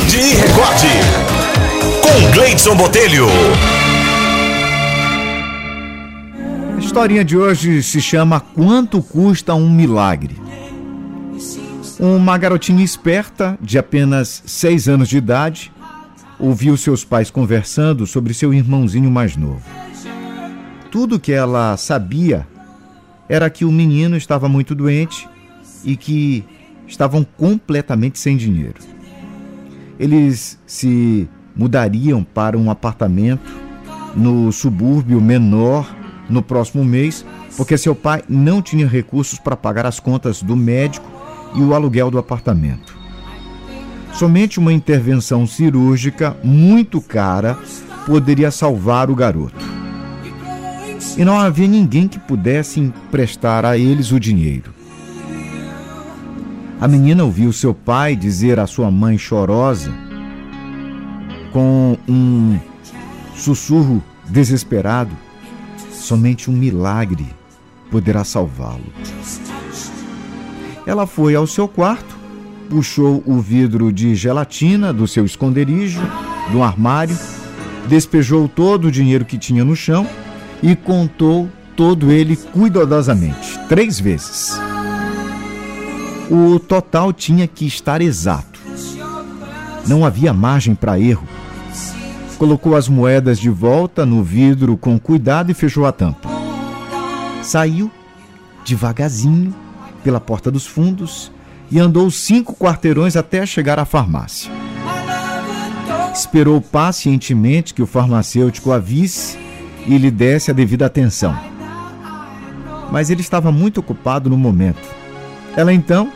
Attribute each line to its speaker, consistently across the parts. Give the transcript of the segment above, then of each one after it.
Speaker 1: Acorde e Recorde. Com Gleidson Botelho.
Speaker 2: A historinha de hoje se chama Quanto Custa um Milagre? Uma garotinha esperta, de apenas seis anos de idade, ouviu seus pais conversando sobre seu irmãozinho mais novo. Tudo que ela sabia era que o menino estava muito doente e que estavam completamente sem dinheiro. Eles se mudariam para um apartamento no subúrbio menor no próximo mês, porque seu pai não tinha recursos para pagar as contas do médico e o aluguel do apartamento. Somente uma intervenção cirúrgica muito cara poderia salvar o garoto. E não havia ninguém que pudesse emprestar a eles o dinheiro. A menina ouviu seu pai dizer à sua mãe chorosa, com um sussurro desesperado: somente um milagre poderá salvá-lo. Ela foi ao seu quarto, puxou o vidro de gelatina do seu esconderijo, do armário, despejou todo o dinheiro que tinha no chão e contou todo ele cuidadosamente, três vezes. O total tinha que estar exato. Não havia margem para erro. Colocou as moedas de volta no vidro com cuidado e fechou a tampa. Saiu devagarzinho pela porta dos fundos e andou cinco quarteirões até chegar à farmácia. Esperou pacientemente que o farmacêutico a visse e lhe desse a devida atenção. Mas ele estava muito ocupado no momento. Ela então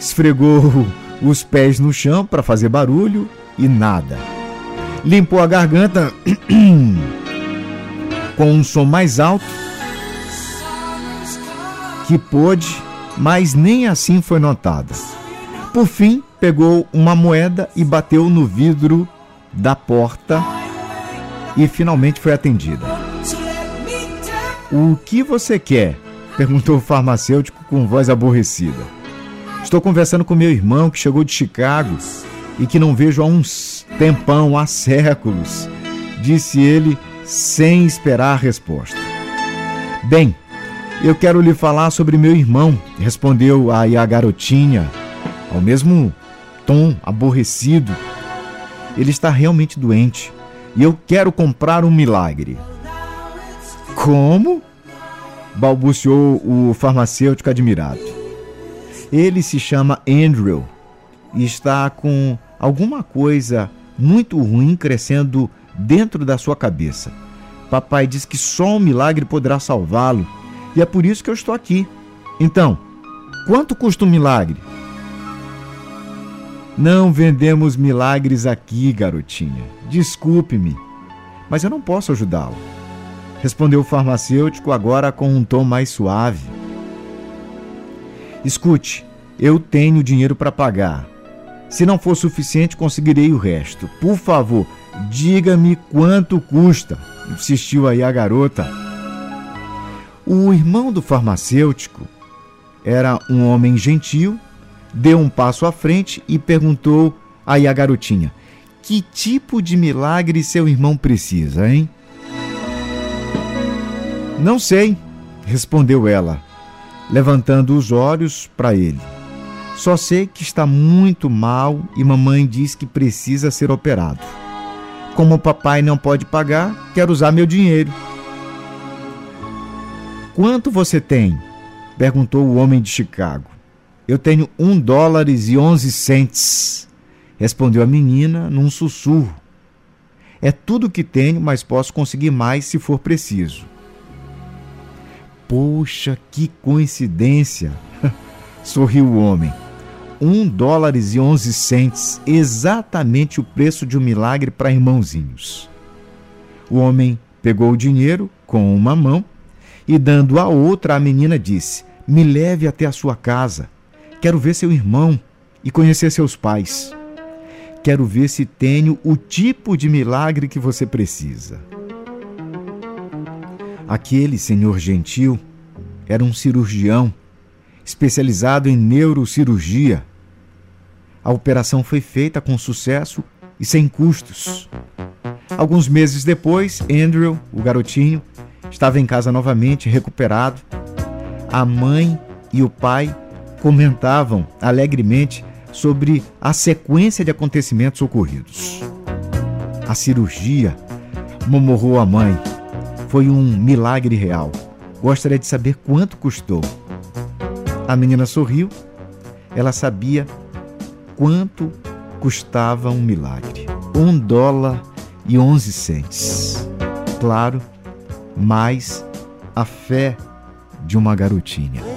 Speaker 2: esfregou os pés no chão para fazer barulho e nada. Limpou a garganta com um som mais alto que pôde, mas nem assim foi notada. Por fim, pegou uma moeda e bateu no vidro da porta e finalmente foi atendida. O que você quer? perguntou o farmacêutico com voz aborrecida. Estou conversando com meu irmão que chegou de Chicago e que não vejo há uns tempão, há séculos, disse ele sem esperar a resposta. Bem, eu quero lhe falar sobre meu irmão, respondeu aí a garotinha, ao mesmo tom aborrecido. Ele está realmente doente e eu quero comprar um milagre. Como? balbuciou o farmacêutico admirado. Ele se chama Andrew e está com alguma coisa muito ruim crescendo dentro da sua cabeça. Papai diz que só um milagre poderá salvá-lo e é por isso que eu estou aqui. Então, quanto custa um milagre? Não vendemos milagres aqui, garotinha. Desculpe-me, mas eu não posso ajudá-lo. Respondeu o farmacêutico agora com um tom mais suave. Escute, eu tenho dinheiro para pagar. Se não for suficiente, conseguirei o resto. Por favor, diga-me quanto custa, insistiu aí a garota. O irmão do farmacêutico era um homem gentil, deu um passo à frente e perguntou aí a garotinha: Que tipo de milagre seu irmão precisa, hein? Não sei, respondeu ela, levantando os olhos para ele. Só sei que está muito mal e mamãe diz que precisa ser operado. Como o papai não pode pagar, quero usar meu dinheiro. Quanto você tem? perguntou o homem de Chicago. Eu tenho um dólares e onze centes, respondeu a menina num sussurro. É tudo que tenho, mas posso conseguir mais se for preciso. Poxa, que coincidência! sorriu o homem. Um dólares e onze centes, exatamente o preço de um milagre para irmãozinhos. O homem pegou o dinheiro com uma mão e, dando a outra, a menina disse: Me leve até a sua casa. Quero ver seu irmão e conhecer seus pais. Quero ver se tenho o tipo de milagre que você precisa. Aquele senhor gentil era um cirurgião especializado em neurocirurgia. A operação foi feita com sucesso e sem custos. Alguns meses depois, Andrew, o garotinho, estava em casa novamente, recuperado. A mãe e o pai comentavam alegremente sobre a sequência de acontecimentos ocorridos. A cirurgia, momorrou a mãe, foi um milagre real. Gostaria de saber quanto custou. A menina sorriu. Ela sabia quanto custava um milagre. Um dólar e onze centes. Claro, mais a fé de uma garotinha.